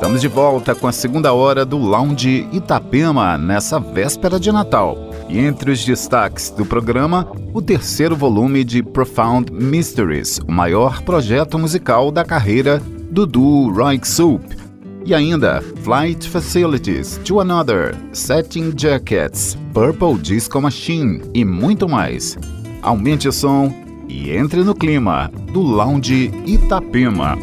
Estamos de volta com a segunda hora do Lounge Itapema nessa véspera de Natal. E entre os destaques do programa, o terceiro volume de Profound Mysteries, o maior projeto musical da carreira do duo Roy Soup. E ainda Flight Facilities to Another, Setting Jackets, Purple Disco Machine e muito mais. Aumente o som e entre no clima do Lounge Itapema.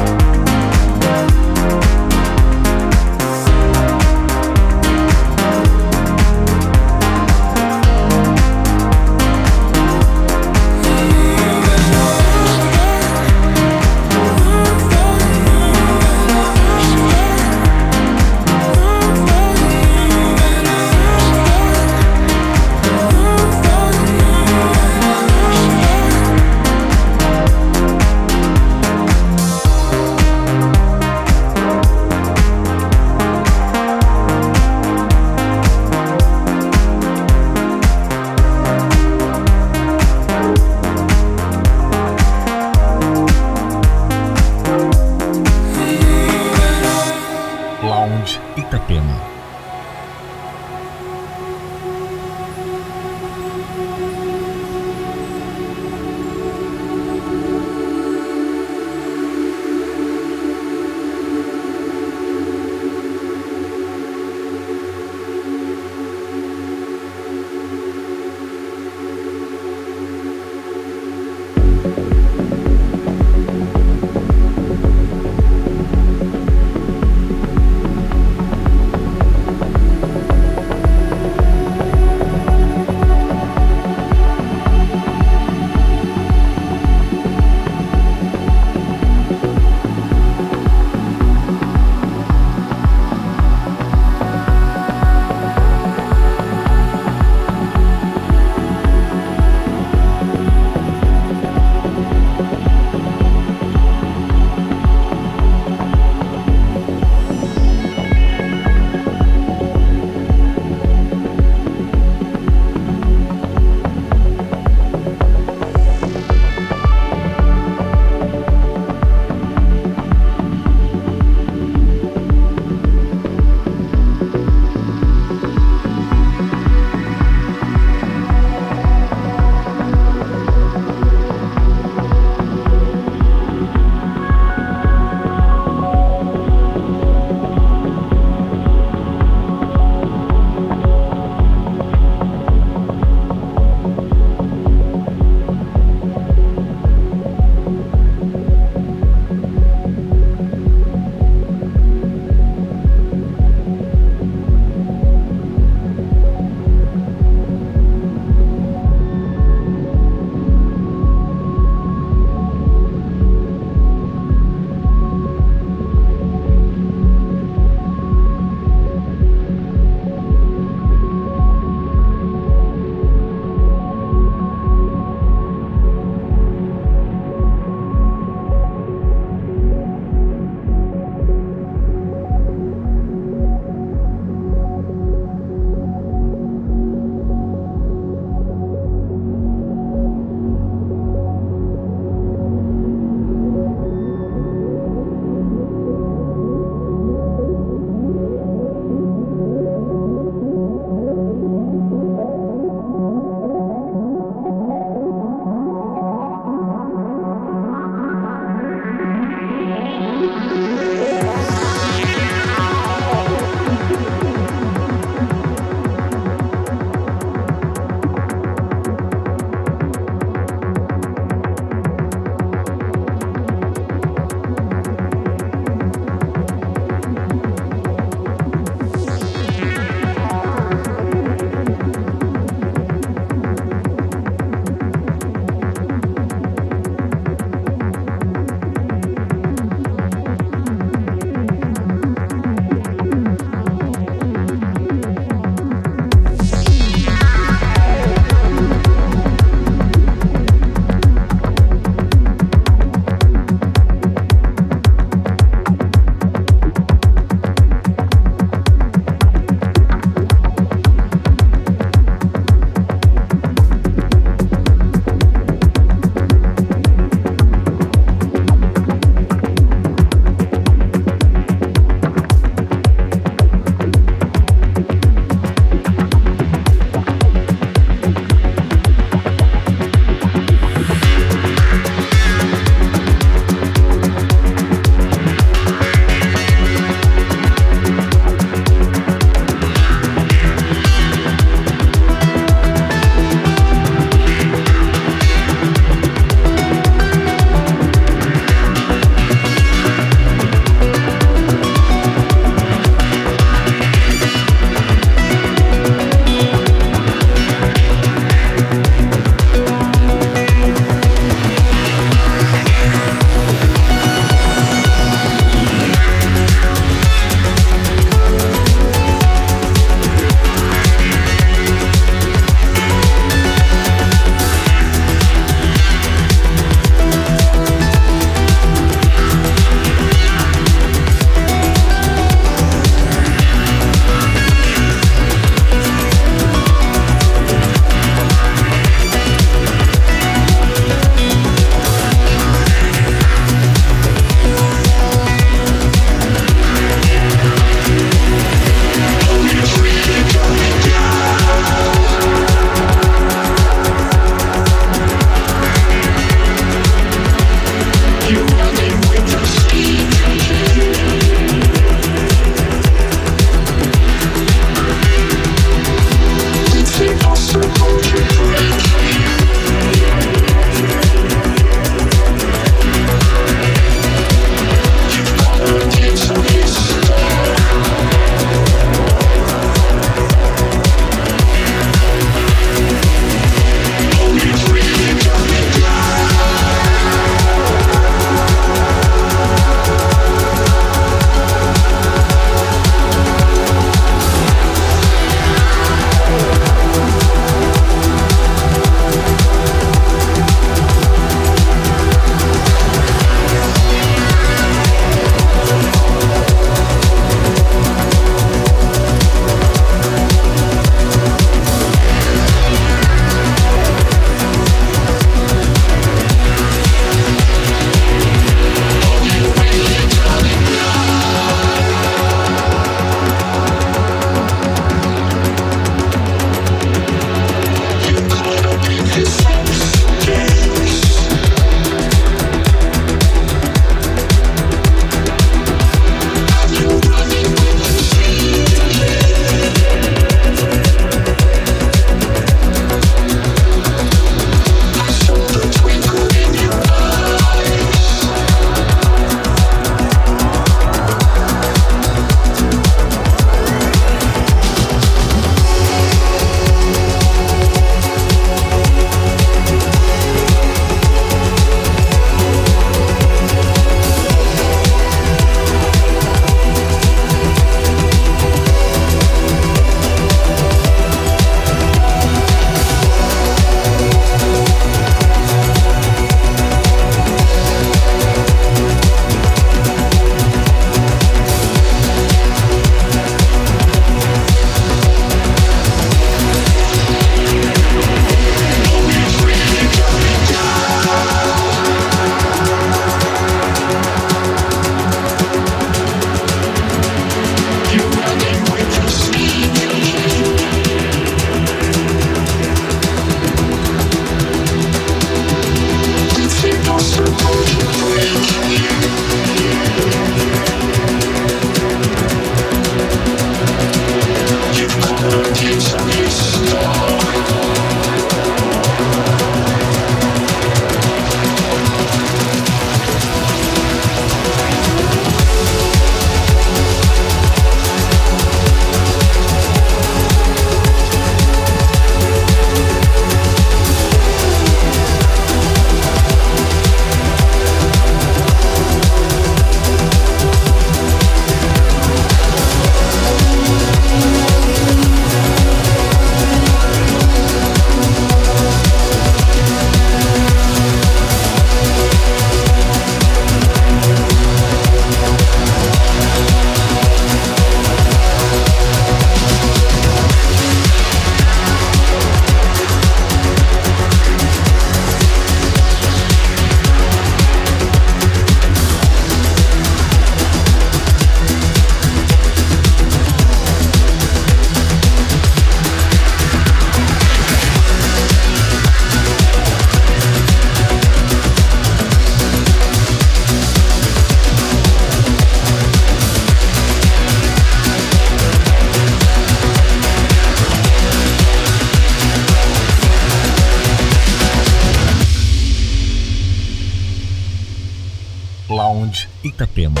Itapema.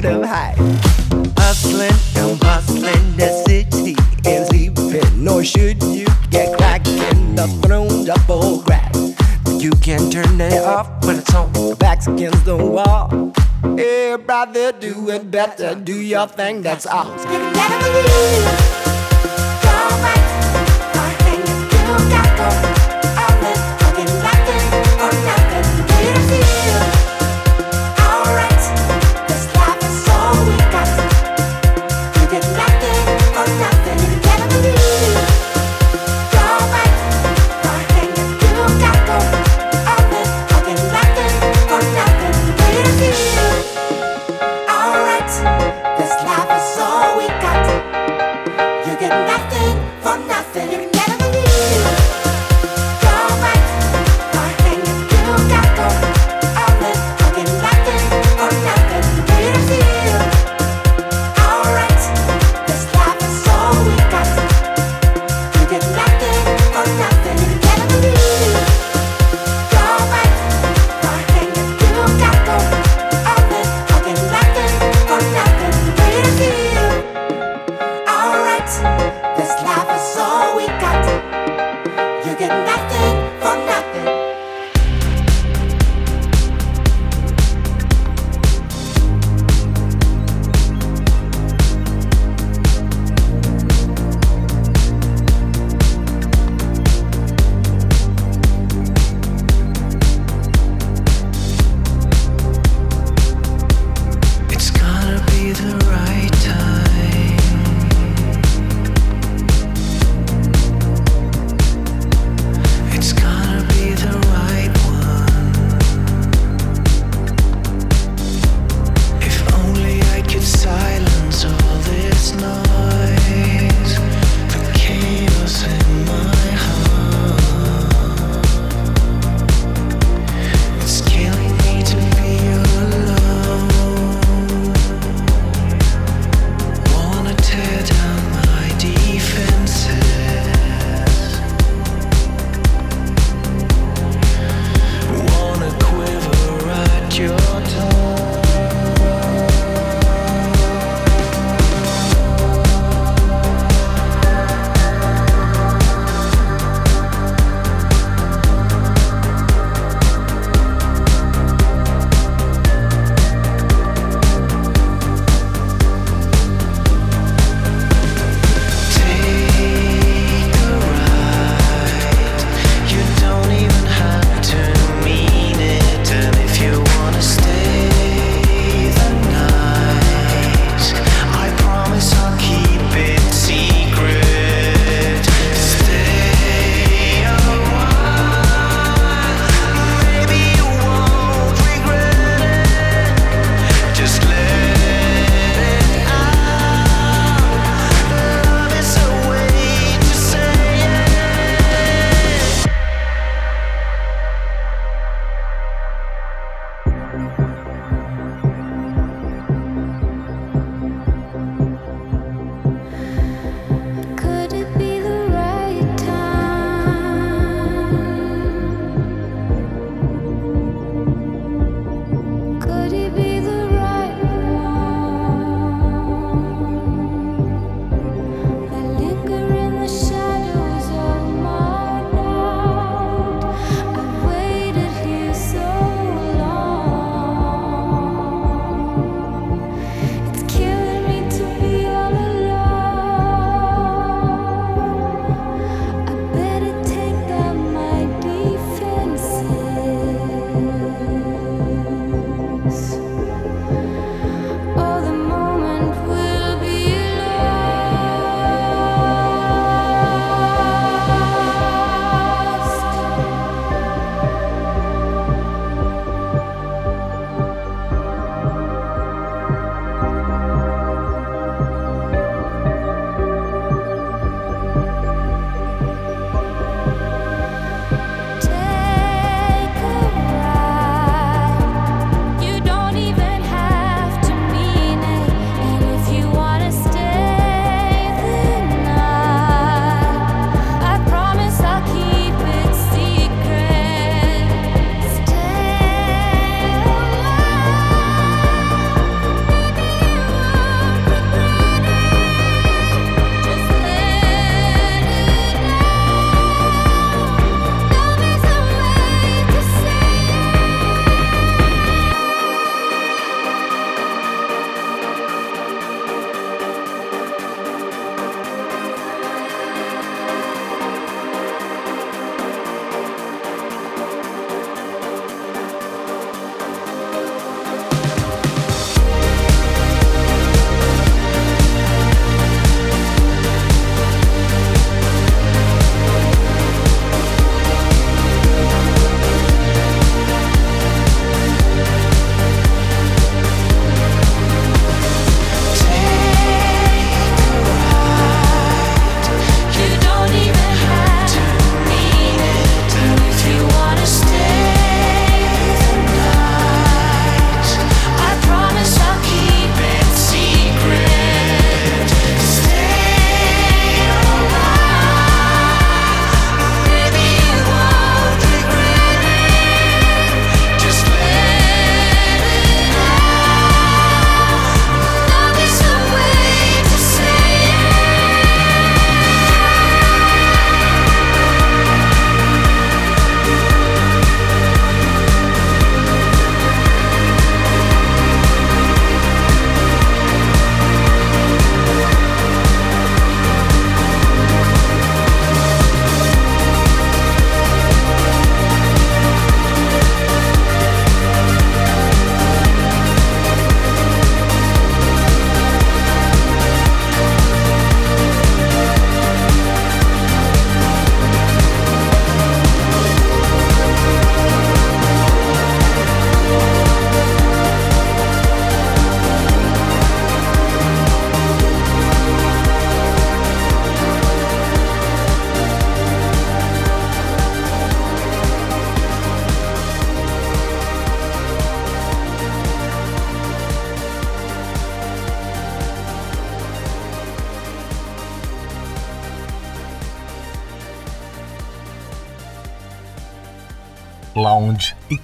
scared of heights. Hustling and bustling the city is sleeping, nor should you get cracked in the thrones double old grass. You can turn it off when it's on. Back's against the wall. Hey, brother, do it better. Do your thing, that's all. It's getting better for you. Go right. I think it's still got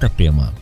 Itapema.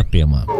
Itapema.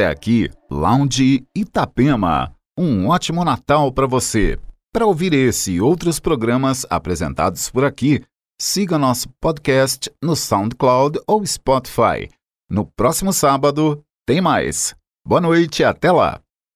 Até aqui Lounge Itapema. Um ótimo Natal para você. Para ouvir esse e outros programas apresentados por aqui, siga nosso podcast no SoundCloud ou Spotify. No próximo sábado, tem mais. Boa noite até lá!